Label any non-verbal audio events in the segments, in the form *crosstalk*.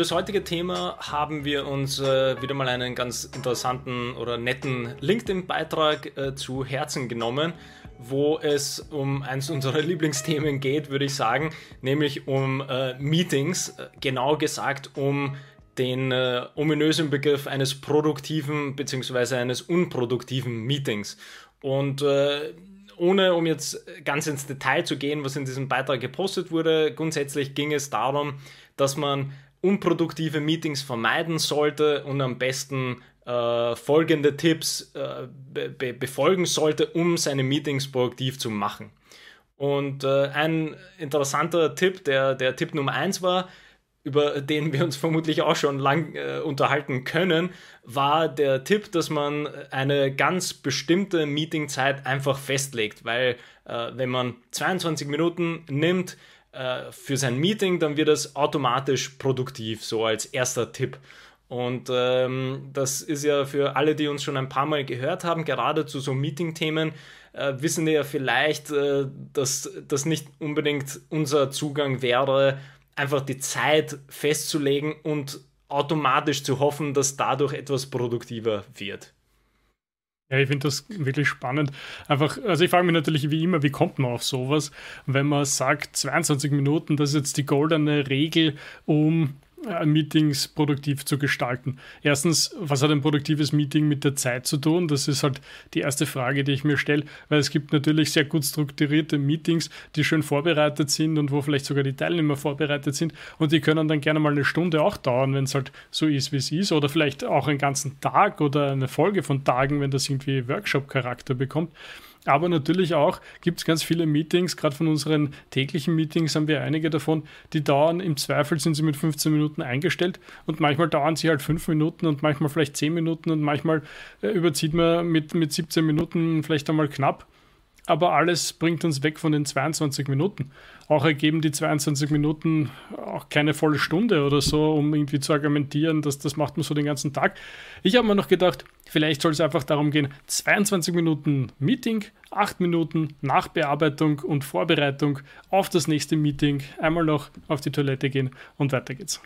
das heutige Thema haben wir uns äh, wieder mal einen ganz interessanten oder netten LinkedIn-Beitrag äh, zu Herzen genommen, wo es um eines unserer *laughs* Lieblingsthemen geht, würde ich sagen, nämlich um äh, Meetings, äh, genau gesagt um den äh, ominösen Begriff eines produktiven bzw. eines unproduktiven Meetings. Und äh, ohne um jetzt ganz ins Detail zu gehen, was in diesem Beitrag gepostet wurde, grundsätzlich ging es darum, dass man unproduktive Meetings vermeiden sollte und am besten äh, folgende Tipps äh, be befolgen sollte, um seine Meetings produktiv zu machen. Und äh, ein interessanter Tipp, der, der Tipp Nummer 1 war, über den wir uns vermutlich auch schon lang äh, unterhalten können, war der Tipp, dass man eine ganz bestimmte Meetingzeit einfach festlegt, weil äh, wenn man 22 Minuten nimmt äh, für sein Meeting, dann wird das automatisch produktiv, so als erster Tipp. Und ähm, das ist ja für alle, die uns schon ein paar Mal gehört haben, gerade zu so Meeting-Themen, äh, wissen wir ja vielleicht, äh, dass das nicht unbedingt unser Zugang wäre, einfach die Zeit festzulegen und automatisch zu hoffen, dass dadurch etwas produktiver wird. Ja, ich finde das wirklich spannend. Einfach, also ich frage mich natürlich wie immer, wie kommt man auf sowas, wenn man sagt, 22 Minuten, das ist jetzt die goldene Regel, um äh, Meetings produktiv zu gestalten. Erstens, was hat ein produktives Meeting mit der Zeit zu tun? Das ist halt die erste Frage, die ich mir stelle, weil es gibt natürlich sehr gut strukturierte Meetings, die schön vorbereitet sind und wo vielleicht sogar die Teilnehmer vorbereitet sind und die können dann gerne mal eine Stunde auch dauern, wenn es halt so ist, wie es ist oder vielleicht auch einen ganzen Tag oder eine Folge von Tagen, wenn das irgendwie Workshop-Charakter bekommt. Aber natürlich auch gibt es ganz viele Meetings, gerade von unseren täglichen Meetings haben wir einige davon, die dauern, im Zweifel sind sie mit 15 Minuten eingestellt und manchmal dauern sie halt 5 Minuten und manchmal vielleicht 10 Minuten und manchmal äh, überzieht man mit, mit 17 Minuten vielleicht einmal knapp aber alles bringt uns weg von den 22 Minuten. Auch ergeben die 22 Minuten auch keine volle Stunde oder so, um irgendwie zu argumentieren, dass das macht man so den ganzen Tag. Ich habe mir noch gedacht, vielleicht soll es einfach darum gehen, 22 Minuten Meeting, 8 Minuten Nachbearbeitung und Vorbereitung auf das nächste Meeting, einmal noch auf die Toilette gehen und weiter geht's.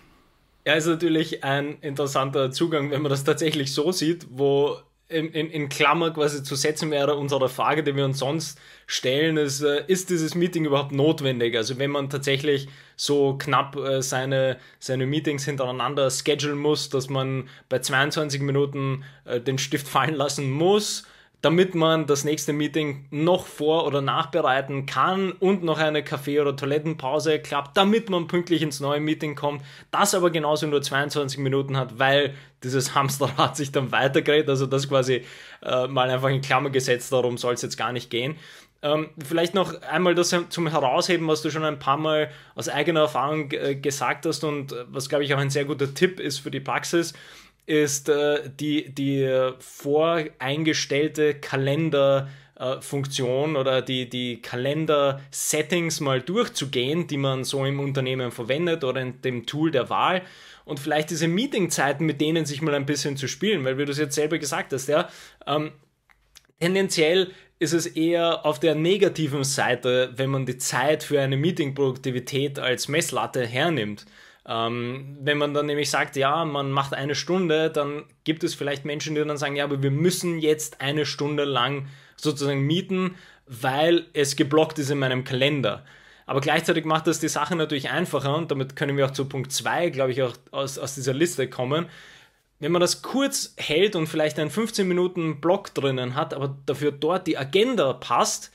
Ja, ist natürlich ein interessanter Zugang, wenn man das tatsächlich so sieht, wo in, in, in Klammer quasi zu setzen wäre, unsere Frage, die wir uns sonst stellen, ist, äh, ist dieses Meeting überhaupt notwendig? Also wenn man tatsächlich so knapp äh, seine, seine Meetings hintereinander schedulen muss, dass man bei 22 Minuten äh, den Stift fallen lassen muss, damit man das nächste Meeting noch vor- oder nachbereiten kann und noch eine Kaffee- oder Toilettenpause klappt, damit man pünktlich ins neue Meeting kommt, das aber genauso nur 22 Minuten hat, weil dieses *laughs* Hamsterrad sich dann weitergeht, also das quasi äh, mal einfach in Klammer gesetzt, darum soll es jetzt gar nicht gehen. Ähm, vielleicht noch einmal das zum Herausheben, was du schon ein paar Mal aus eigener Erfahrung äh, gesagt hast und äh, was, glaube ich, auch ein sehr guter Tipp ist für die Praxis ist äh, die, die voreingestellte Kalenderfunktion äh, oder die, die Kalender-Settings mal durchzugehen, die man so im Unternehmen verwendet oder in dem Tool der Wahl und vielleicht diese Meetingzeiten mit denen sich mal ein bisschen zu spielen, weil wie du es jetzt selber gesagt hast, ja, ähm, tendenziell ist es eher auf der negativen Seite, wenn man die Zeit für eine Meetingproduktivität als Messlatte hernimmt. Ähm, wenn man dann nämlich sagt, ja, man macht eine Stunde, dann gibt es vielleicht Menschen, die dann sagen, ja, aber wir müssen jetzt eine Stunde lang sozusagen mieten, weil es geblockt ist in meinem Kalender. Aber gleichzeitig macht das die Sache natürlich einfacher und damit können wir auch zu Punkt 2, glaube ich, auch aus, aus dieser Liste kommen. Wenn man das kurz hält und vielleicht einen 15 Minuten Block drinnen hat, aber dafür dort die Agenda passt,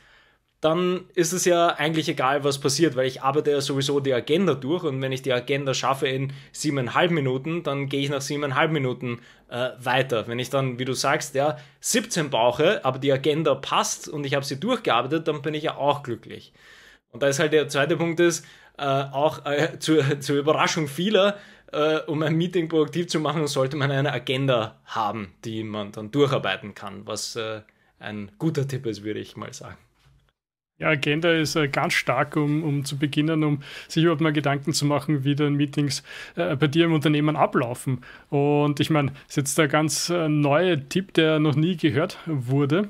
dann ist es ja eigentlich egal, was passiert, weil ich arbeite ja sowieso die Agenda durch und wenn ich die Agenda schaffe in siebeneinhalb Minuten, dann gehe ich nach siebeneinhalb Minuten äh, weiter. Wenn ich dann, wie du sagst, ja, 17 brauche, aber die Agenda passt und ich habe sie durchgearbeitet, dann bin ich ja auch glücklich. Und da ist halt der zweite Punkt ist, äh, auch äh, *laughs* zur, zur Überraschung vieler, äh, um ein Meeting produktiv zu machen, sollte man eine Agenda haben, die man dann durcharbeiten kann, was äh, ein guter Tipp ist, würde ich mal sagen. Ja, Agenda ist äh, ganz stark, um, um zu beginnen, um sich überhaupt mal Gedanken zu machen, wie dann Meetings äh, bei dir im Unternehmen ablaufen. Und ich meine, ist jetzt der ganz äh, neue Tipp, der noch nie gehört wurde.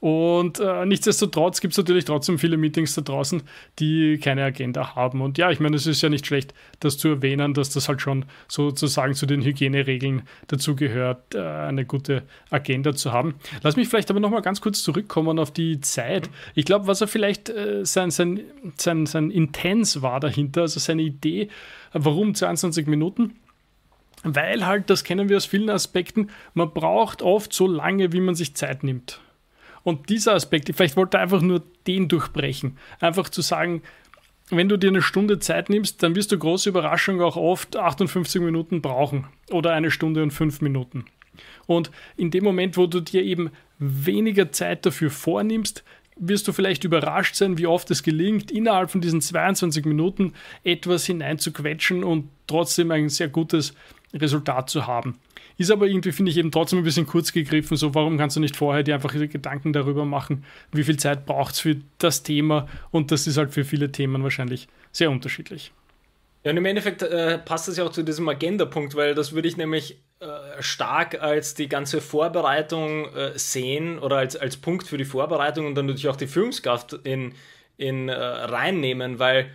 Und äh, nichtsdestotrotz gibt es natürlich trotzdem viele Meetings da draußen, die keine Agenda haben. Und ja, ich meine, es ist ja nicht schlecht, das zu erwähnen, dass das halt schon sozusagen zu den Hygieneregeln dazu gehört, äh, eine gute Agenda zu haben. Lass mich vielleicht aber nochmal ganz kurz zurückkommen auf die Zeit. Ich glaube, was er vielleicht äh, sein, sein, sein, sein Intens war dahinter, also seine Idee, warum 22 Minuten? Weil halt, das kennen wir aus vielen Aspekten, man braucht oft so lange, wie man sich Zeit nimmt. Und dieser Aspekt, vielleicht wollte er einfach nur den durchbrechen. Einfach zu sagen, wenn du dir eine Stunde Zeit nimmst, dann wirst du große Überraschung auch oft 58 Minuten brauchen oder eine Stunde und fünf Minuten. Und in dem Moment, wo du dir eben weniger Zeit dafür vornimmst, wirst du vielleicht überrascht sein, wie oft es gelingt, innerhalb von diesen 22 Minuten etwas hineinzuquetschen und trotzdem ein sehr gutes Resultat zu haben. Ist aber irgendwie, finde ich, eben trotzdem ein bisschen kurz gegriffen. So, warum kannst du nicht vorher dir einfach Gedanken darüber machen, wie viel Zeit braucht es für das Thema? Und das ist halt für viele Themen wahrscheinlich sehr unterschiedlich. Ja, und im Endeffekt äh, passt das ja auch zu diesem Agenda-Punkt, weil das würde ich nämlich äh, stark als die ganze Vorbereitung äh, sehen oder als, als Punkt für die Vorbereitung und dann natürlich auch die Führungskraft in, in äh, reinnehmen, weil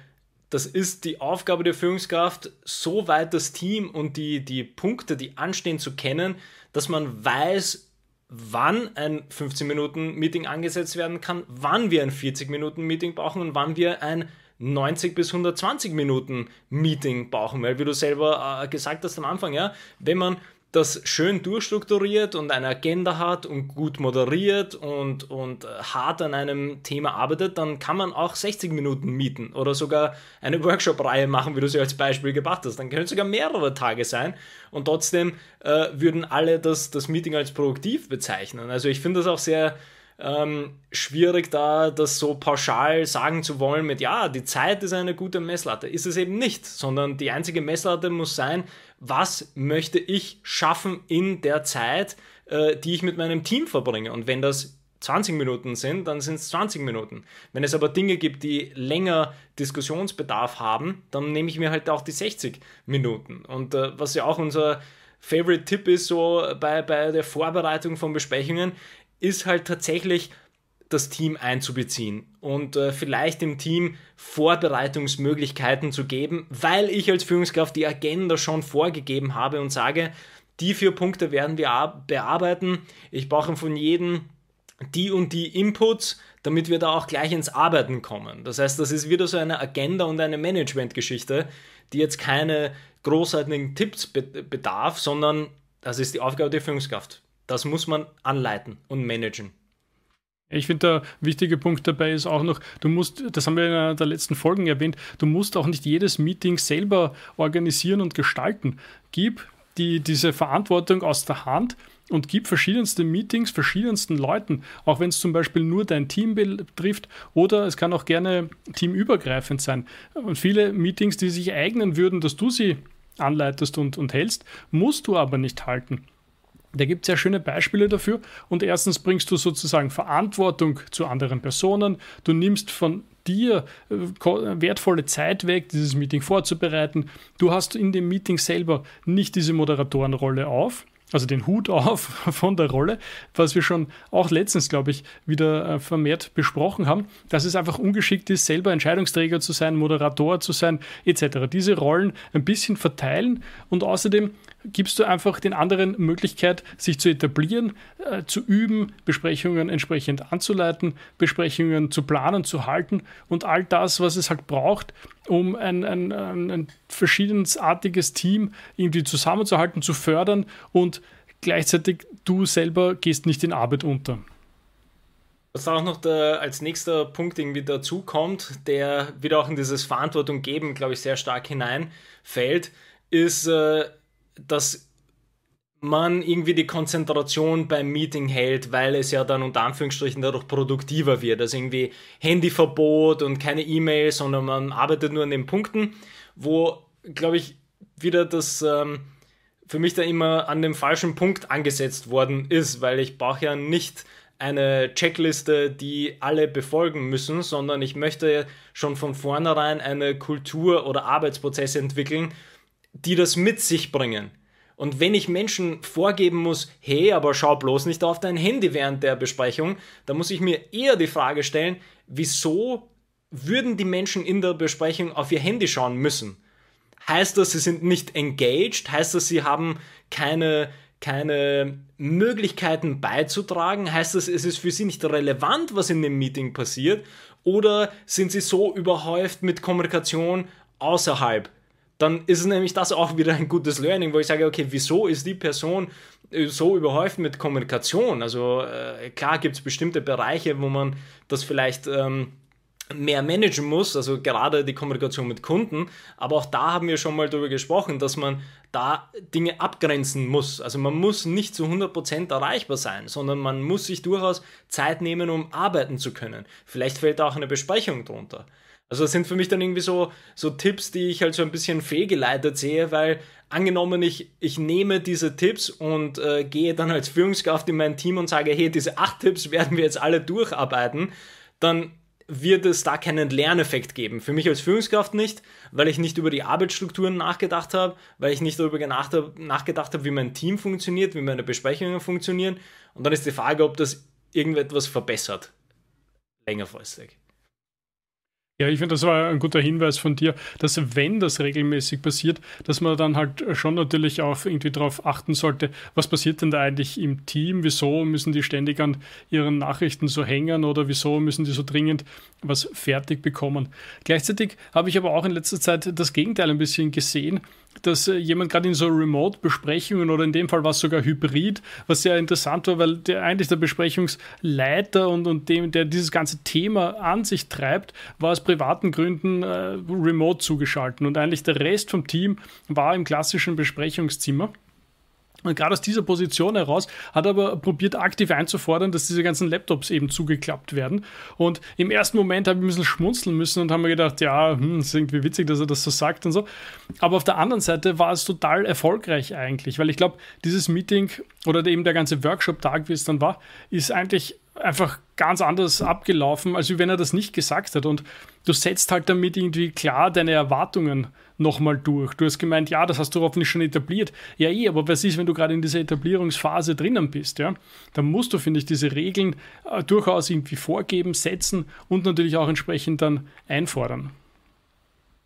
das ist die Aufgabe der Führungskraft, so weit das Team und die, die Punkte, die anstehen, zu kennen, dass man weiß, wann ein 15-Minuten-Meeting angesetzt werden kann, wann wir ein 40-Minuten-Meeting brauchen und wann wir ein 90 bis 120 Minuten Meeting brauchen, weil wie du selber äh, gesagt hast am Anfang, ja, wenn man das schön durchstrukturiert und eine Agenda hat und gut moderiert und, und äh, hart an einem Thema arbeitet, dann kann man auch 60 Minuten mieten oder sogar eine Workshop-Reihe machen, wie du sie als Beispiel gebracht hast. Dann können es sogar mehrere Tage sein und trotzdem äh, würden alle das, das Meeting als produktiv bezeichnen. Also ich finde das auch sehr ähm, schwierig, da das so pauschal sagen zu wollen mit, ja, die Zeit ist eine gute Messlatte. Ist es eben nicht, sondern die einzige Messlatte muss sein, was möchte ich schaffen in der Zeit, äh, die ich mit meinem Team verbringe. Und wenn das 20 Minuten sind, dann sind es 20 Minuten. Wenn es aber Dinge gibt, die länger Diskussionsbedarf haben, dann nehme ich mir halt auch die 60 Minuten. Und äh, was ja auch unser Favorite-Tipp ist, so bei, bei der Vorbereitung von Besprechungen, ist halt tatsächlich das Team einzubeziehen und äh, vielleicht dem Team Vorbereitungsmöglichkeiten zu geben, weil ich als Führungskraft die Agenda schon vorgegeben habe und sage, die vier Punkte werden wir bearbeiten. Ich brauche von jedem die und die Inputs, damit wir da auch gleich ins Arbeiten kommen. Das heißt, das ist wieder so eine Agenda und eine Managementgeschichte, die jetzt keine großartigen Tipps bedarf, sondern das ist die Aufgabe der Führungskraft. Das muss man anleiten und managen. Ich finde, der wichtige Punkt dabei ist auch noch, du musst, das haben wir in einer der letzten Folgen erwähnt, du musst auch nicht jedes Meeting selber organisieren und gestalten. Gib die, diese Verantwortung aus der Hand und gib verschiedenste Meetings verschiedensten Leuten, auch wenn es zum Beispiel nur dein Team betrifft oder es kann auch gerne teamübergreifend sein. Und viele Meetings, die sich eignen würden, dass du sie anleitest und, und hältst, musst du aber nicht halten. Da gibt es sehr schöne Beispiele dafür. Und erstens bringst du sozusagen Verantwortung zu anderen Personen. Du nimmst von dir äh, wertvolle Zeit weg, dieses Meeting vorzubereiten. Du hast in dem Meeting selber nicht diese Moderatorenrolle auf, also den Hut *laughs* auf von der Rolle, was wir schon auch letztens, glaube ich, wieder äh, vermehrt besprochen haben, dass es einfach ungeschickt ist, selber Entscheidungsträger zu sein, Moderator zu sein, etc. Diese Rollen ein bisschen verteilen und außerdem gibst du einfach den anderen Möglichkeit, sich zu etablieren, äh, zu üben, Besprechungen entsprechend anzuleiten, Besprechungen zu planen, zu halten und all das, was es halt braucht, um ein, ein, ein, ein verschiedensartiges Team irgendwie zusammenzuhalten, zu fördern und gleichzeitig du selber gehst nicht in Arbeit unter. Was auch noch der, als nächster Punkt irgendwie dazu kommt, der wieder auch in dieses Verantwortung geben, glaube ich, sehr stark hineinfällt, ist äh, dass man irgendwie die Konzentration beim Meeting hält, weil es ja dann unter Anführungsstrichen dadurch produktiver wird. Also irgendwie Handyverbot und keine E-Mail, sondern man arbeitet nur an den Punkten, wo, glaube ich, wieder das ähm, für mich da immer an dem falschen Punkt angesetzt worden ist, weil ich brauche ja nicht eine Checkliste, die alle befolgen müssen, sondern ich möchte schon von vornherein eine Kultur oder Arbeitsprozesse entwickeln, die das mit sich bringen. Und wenn ich Menschen vorgeben muss, hey, aber schau bloß nicht auf dein Handy während der Besprechung, dann muss ich mir eher die Frage stellen, wieso würden die Menschen in der Besprechung auf ihr Handy schauen müssen? Heißt das, sie sind nicht engaged? Heißt das, sie haben keine, keine Möglichkeiten beizutragen? Heißt das, es ist für sie nicht relevant, was in dem Meeting passiert? Oder sind sie so überhäuft mit Kommunikation außerhalb dann ist nämlich das auch wieder ein gutes Learning, wo ich sage, okay, wieso ist die Person äh, so überhäuft mit Kommunikation? Also äh, klar gibt es bestimmte Bereiche, wo man das vielleicht ähm, mehr managen muss, also gerade die Kommunikation mit Kunden, aber auch da haben wir schon mal darüber gesprochen, dass man da Dinge abgrenzen muss. Also man muss nicht zu 100% erreichbar sein, sondern man muss sich durchaus Zeit nehmen, um arbeiten zu können. Vielleicht fällt auch eine Besprechung drunter. Also das sind für mich dann irgendwie so, so Tipps, die ich halt so ein bisschen fehlgeleitet sehe, weil angenommen ich, ich nehme diese Tipps und äh, gehe dann als Führungskraft in mein Team und sage, hey, diese acht Tipps werden wir jetzt alle durcharbeiten, dann wird es da keinen Lerneffekt geben. Für mich als Führungskraft nicht, weil ich nicht über die Arbeitsstrukturen nachgedacht habe, weil ich nicht darüber nachgedacht habe, wie mein Team funktioniert, wie meine Besprechungen funktionieren. Und dann ist die Frage, ob das irgendetwas verbessert. Längerfristig. Ja, ich finde, das war ein guter Hinweis von dir, dass wenn das regelmäßig passiert, dass man dann halt schon natürlich auch irgendwie darauf achten sollte, was passiert denn da eigentlich im Team, wieso müssen die ständig an ihren Nachrichten so hängen oder wieso müssen die so dringend was fertig bekommen. Gleichzeitig habe ich aber auch in letzter Zeit das Gegenteil ein bisschen gesehen, dass äh, jemand gerade in so Remote-Besprechungen oder in dem Fall war es sogar Hybrid, was sehr interessant war, weil der eigentlich der Besprechungsleiter und, und dem, der dieses ganze Thema an sich treibt, war aus privaten Gründen äh, remote zugeschaltet und eigentlich der Rest vom Team war im klassischen Besprechungszimmer. Und gerade aus dieser Position heraus hat er aber probiert, aktiv einzufordern, dass diese ganzen Laptops eben zugeklappt werden. Und im ersten Moment habe ich ein bisschen schmunzeln müssen und haben mir gedacht, ja, hm, ist irgendwie witzig, dass er das so sagt und so. Aber auf der anderen Seite war es total erfolgreich eigentlich, weil ich glaube, dieses Meeting oder eben der ganze Workshop-Tag, wie es dann war, ist eigentlich einfach ganz anders abgelaufen, als wenn er das nicht gesagt hat. Und du setzt halt damit irgendwie klar deine Erwartungen nochmal durch. Du hast gemeint, ja, das hast du hoffentlich schon etabliert. Ja, eh, aber was ist, wenn du gerade in dieser Etablierungsphase drinnen bist? Ja? Dann musst du, finde ich, diese Regeln äh, durchaus irgendwie vorgeben, setzen und natürlich auch entsprechend dann einfordern.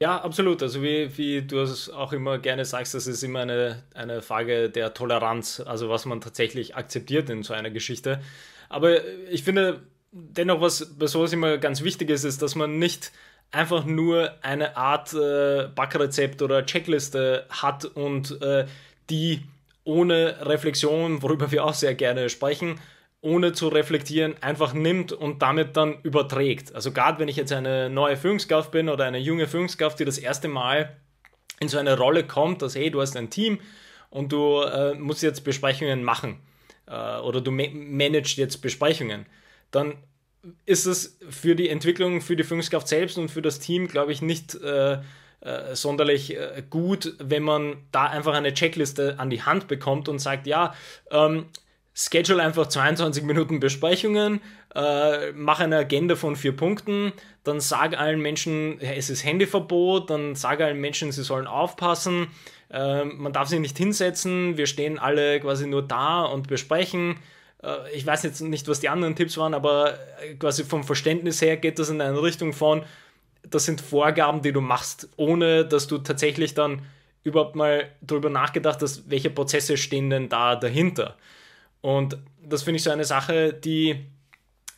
Ja, absolut. Also wie, wie du es auch immer gerne sagst, das ist immer eine, eine Frage der Toleranz, also was man tatsächlich akzeptiert in so einer Geschichte. Aber ich finde dennoch, was bei sowas immer ganz wichtig ist, ist, dass man nicht einfach nur eine Art äh, Backrezept oder Checkliste hat und äh, die ohne Reflexion, worüber wir auch sehr gerne sprechen, ohne zu reflektieren, einfach nimmt und damit dann überträgt. Also gerade wenn ich jetzt eine neue Führungskraft bin oder eine junge Führungskraft, die das erste Mal in so eine Rolle kommt, dass hey, du hast ein Team und du äh, musst jetzt Besprechungen machen äh, oder du ma managst jetzt Besprechungen, dann ist es für die Entwicklung, für die Führungskraft selbst und für das Team, glaube ich, nicht äh, äh, sonderlich äh, gut, wenn man da einfach eine Checkliste an die Hand bekommt und sagt, ja, ähm, schedule einfach 22 Minuten Besprechungen, äh, mach eine Agenda von vier Punkten, dann sag allen Menschen, es ist Handyverbot, dann sag allen Menschen, sie sollen aufpassen, äh, man darf sich nicht hinsetzen, wir stehen alle quasi nur da und besprechen. Äh, ich weiß jetzt nicht, was die anderen Tipps waren, aber äh, quasi vom Verständnis her geht das in eine Richtung von, das sind Vorgaben, die du machst, ohne dass du tatsächlich dann überhaupt mal darüber nachgedacht hast, welche Prozesse stehen denn da dahinter. Und das finde ich so eine Sache, die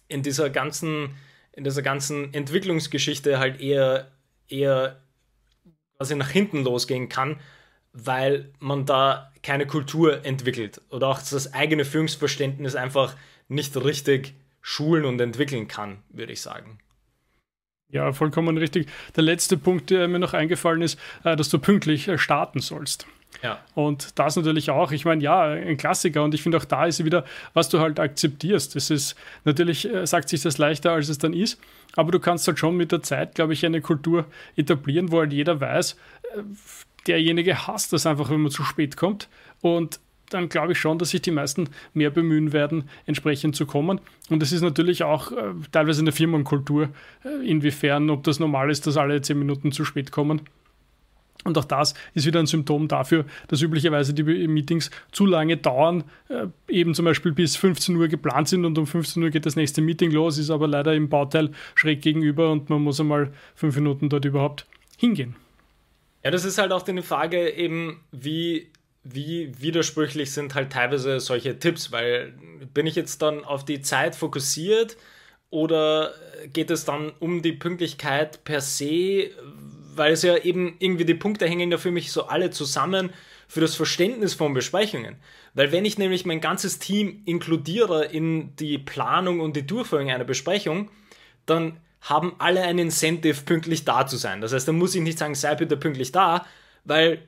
in dieser ganzen, in dieser ganzen Entwicklungsgeschichte halt eher, eher quasi nach hinten losgehen kann, weil man da keine Kultur entwickelt oder auch das eigene Führungsverständnis einfach nicht richtig schulen und entwickeln kann, würde ich sagen. Ja, vollkommen richtig. Der letzte Punkt, der mir noch eingefallen ist, äh, dass du pünktlich äh, starten sollst. Ja. Und das natürlich auch. Ich meine, ja, ein Klassiker. Und ich finde auch da ist wieder, was du halt akzeptierst. Es ist natürlich, äh, sagt sich das leichter, als es dann ist. Aber du kannst halt schon mit der Zeit, glaube ich, eine Kultur etablieren, wo halt jeder weiß, derjenige hasst das einfach, wenn man zu spät kommt. Und dann glaube ich schon, dass sich die meisten mehr bemühen werden, entsprechend zu kommen. Und es ist natürlich auch äh, teilweise in der Firmenkultur, äh, inwiefern, ob das normal ist, dass alle zehn Minuten zu spät kommen. Und auch das ist wieder ein Symptom dafür, dass üblicherweise die Meetings zu lange dauern, äh, eben zum Beispiel bis 15 Uhr geplant sind und um 15 Uhr geht das nächste Meeting los, ist aber leider im Bauteil schräg gegenüber und man muss einmal fünf Minuten dort überhaupt hingehen. Ja, das ist halt auch die Frage eben, wie, wie widersprüchlich sind halt teilweise solche Tipps, weil bin ich jetzt dann auf die Zeit fokussiert oder geht es dann um die Pünktlichkeit per se, weil es ja eben irgendwie die Punkte hängen ja für mich so alle zusammen für das Verständnis von Besprechungen. Weil wenn ich nämlich mein ganzes Team inkludiere in die Planung und die Durchführung einer Besprechung, dann haben alle ein Incentive, pünktlich da zu sein. Das heißt, dann muss ich nicht sagen, sei bitte pünktlich da, weil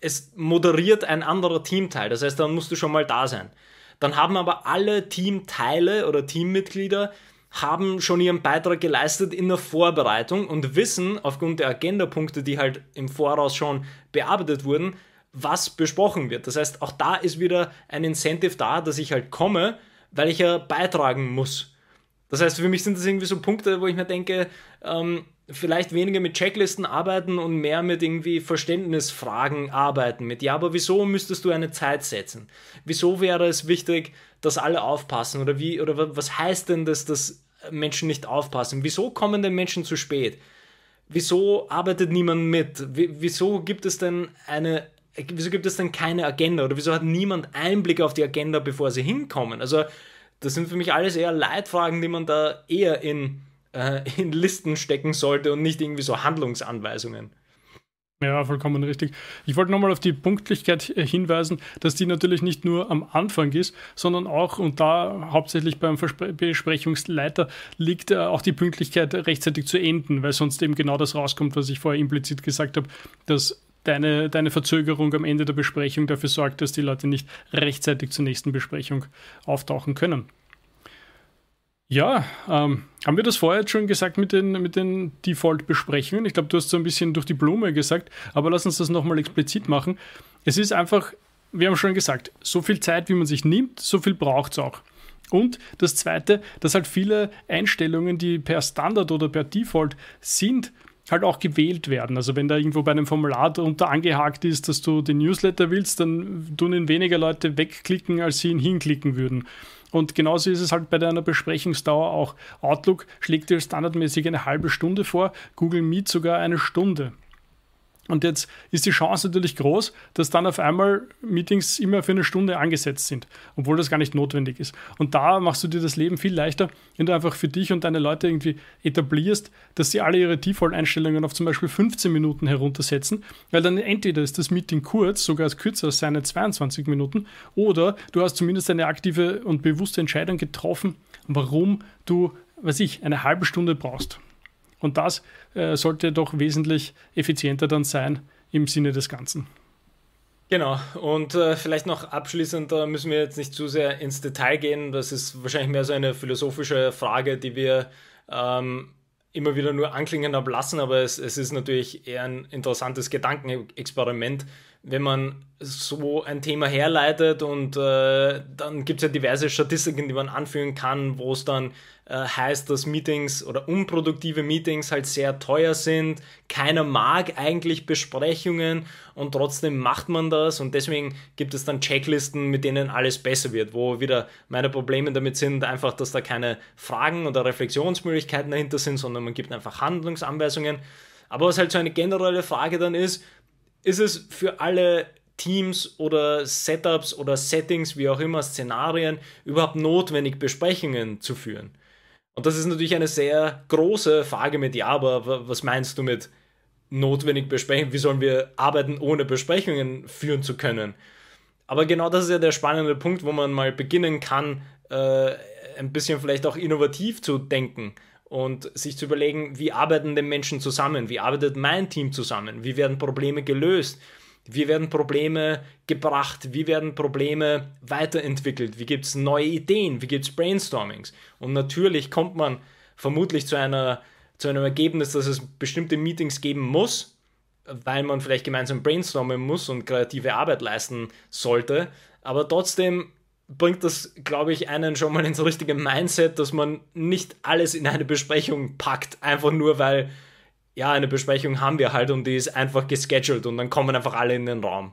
es moderiert ein anderer Teamteil. Das heißt, dann musst du schon mal da sein. Dann haben aber alle Teamteile oder Teammitglieder haben schon ihren Beitrag geleistet in der Vorbereitung und wissen aufgrund der Agendapunkte, die halt im Voraus schon bearbeitet wurden, was besprochen wird. Das heißt, auch da ist wieder ein Incentive da, dass ich halt komme, weil ich ja beitragen muss. Das heißt, für mich sind das irgendwie so Punkte, wo ich mir denke, ähm, vielleicht weniger mit Checklisten arbeiten und mehr mit irgendwie Verständnisfragen arbeiten. Mit, ja, aber wieso müsstest du eine Zeit setzen? Wieso wäre es wichtig, dass alle aufpassen? Oder wie, oder was heißt denn das, dass Menschen nicht aufpassen? Wieso kommen denn Menschen zu spät? Wieso arbeitet niemand mit? Wieso gibt es denn eine, wieso gibt es denn keine Agenda? Oder wieso hat niemand Einblick auf die Agenda, bevor sie hinkommen? Also, das sind für mich alles eher Leitfragen, die man da eher in, äh, in Listen stecken sollte und nicht irgendwie so Handlungsanweisungen. Ja, vollkommen richtig. Ich wollte nochmal auf die Punktlichkeit hinweisen, dass die natürlich nicht nur am Anfang ist, sondern auch, und da hauptsächlich beim Verspre Besprechungsleiter liegt äh, auch die Pünktlichkeit rechtzeitig zu enden, weil sonst eben genau das rauskommt, was ich vorher implizit gesagt habe, dass deine, deine Verzögerung am Ende der Besprechung dafür sorgt, dass die Leute nicht rechtzeitig zur nächsten Besprechung auftauchen können. Ja, ähm, haben wir das vorher jetzt schon gesagt mit den, mit den Default-Besprechungen? Ich glaube, du hast so ein bisschen durch die Blume gesagt, aber lass uns das nochmal explizit machen. Es ist einfach, wir haben schon gesagt, so viel Zeit, wie man sich nimmt, so viel braucht es auch. Und das Zweite, dass halt viele Einstellungen, die per Standard oder per Default sind, halt auch gewählt werden. Also wenn da irgendwo bei einem Formular drunter angehakt ist, dass du den Newsletter willst, dann tun ihn weniger Leute wegklicken, als sie ihn hinklicken würden. Und genauso ist es halt bei deiner Besprechungsdauer auch. Outlook schlägt dir standardmäßig eine halbe Stunde vor, Google Meet sogar eine Stunde. Und jetzt ist die Chance natürlich groß, dass dann auf einmal Meetings immer für eine Stunde angesetzt sind, obwohl das gar nicht notwendig ist. Und da machst du dir das Leben viel leichter, wenn du einfach für dich und deine Leute irgendwie etablierst, dass sie alle ihre Default-Einstellungen auf zum Beispiel 15 Minuten heruntersetzen, weil dann entweder ist das Meeting kurz, sogar kürzer als seine 22 Minuten, oder du hast zumindest eine aktive und bewusste Entscheidung getroffen, warum du, weiß ich, eine halbe Stunde brauchst. Und das äh, sollte doch wesentlich effizienter dann sein im Sinne des Ganzen. Genau, und äh, vielleicht noch abschließend, da müssen wir jetzt nicht zu sehr ins Detail gehen. Das ist wahrscheinlich mehr so eine philosophische Frage, die wir ähm, immer wieder nur anklingen ablassen, aber es, es ist natürlich eher ein interessantes Gedankenexperiment, wenn man so ein Thema herleitet und äh, dann gibt es ja diverse Statistiken, die man anführen kann, wo es dann äh, heißt, dass Meetings oder unproduktive Meetings halt sehr teuer sind. Keiner mag eigentlich Besprechungen und trotzdem macht man das und deswegen gibt es dann Checklisten, mit denen alles besser wird, wo wieder meine Probleme damit sind, einfach, dass da keine Fragen oder Reflexionsmöglichkeiten dahinter sind, sondern man gibt einfach Handlungsanweisungen. Aber was halt so eine generelle Frage dann ist, ist es für alle Teams oder Setups oder Settings, wie auch immer, Szenarien, überhaupt notwendig, Besprechungen zu führen? Und das ist natürlich eine sehr große Frage mit Ja, aber was meinst du mit notwendig besprechen? Wie sollen wir arbeiten, ohne Besprechungen führen zu können? Aber genau das ist ja der spannende Punkt, wo man mal beginnen kann, äh, ein bisschen vielleicht auch innovativ zu denken und sich zu überlegen, wie arbeiten denn Menschen zusammen? Wie arbeitet mein Team zusammen? Wie werden Probleme gelöst? Wie werden Probleme gebracht? Wie werden Probleme weiterentwickelt? Wie gibt es neue Ideen? Wie gibt es Brainstormings? Und natürlich kommt man vermutlich zu, einer, zu einem Ergebnis, dass es bestimmte Meetings geben muss, weil man vielleicht gemeinsam brainstormen muss und kreative Arbeit leisten sollte. Aber trotzdem bringt das, glaube ich, einen schon mal ins richtige Mindset, dass man nicht alles in eine Besprechung packt, einfach nur weil ja, eine Besprechung haben wir halt und die ist einfach gescheduled und dann kommen einfach alle in den Raum.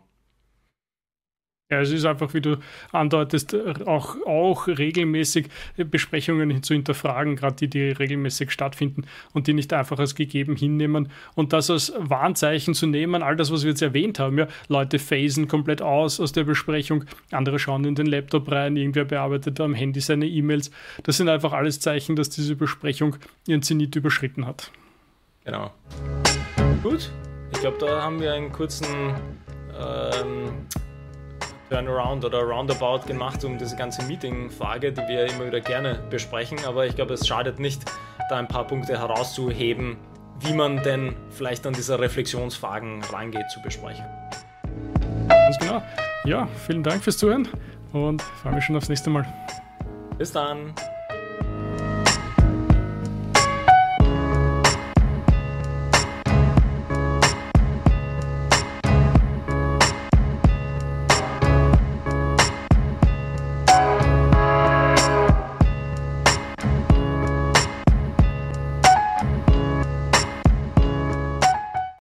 Ja, es ist einfach, wie du andeutest, auch, auch regelmäßig Besprechungen zu hinterfragen, gerade die, die regelmäßig stattfinden und die nicht einfach als gegeben hinnehmen und das als Warnzeichen zu nehmen, all das, was wir jetzt erwähnt haben, ja, Leute phasen komplett aus aus der Besprechung, andere schauen in den Laptop rein, irgendwer bearbeitet am Handy seine E-Mails. Das sind einfach alles Zeichen, dass diese Besprechung ihren Zenit überschritten hat. Genau. Gut, ich glaube, da haben wir einen kurzen ähm, Turnaround oder Roundabout gemacht um diese ganze Meeting-Frage, die wir immer wieder gerne besprechen. Aber ich glaube, es schadet nicht, da ein paar Punkte herauszuheben, wie man denn vielleicht an diese Reflexionsfragen reingeht zu besprechen. Ganz genau. Ja, vielen Dank fürs Zuhören und freue mich schon aufs nächste Mal. Bis dann.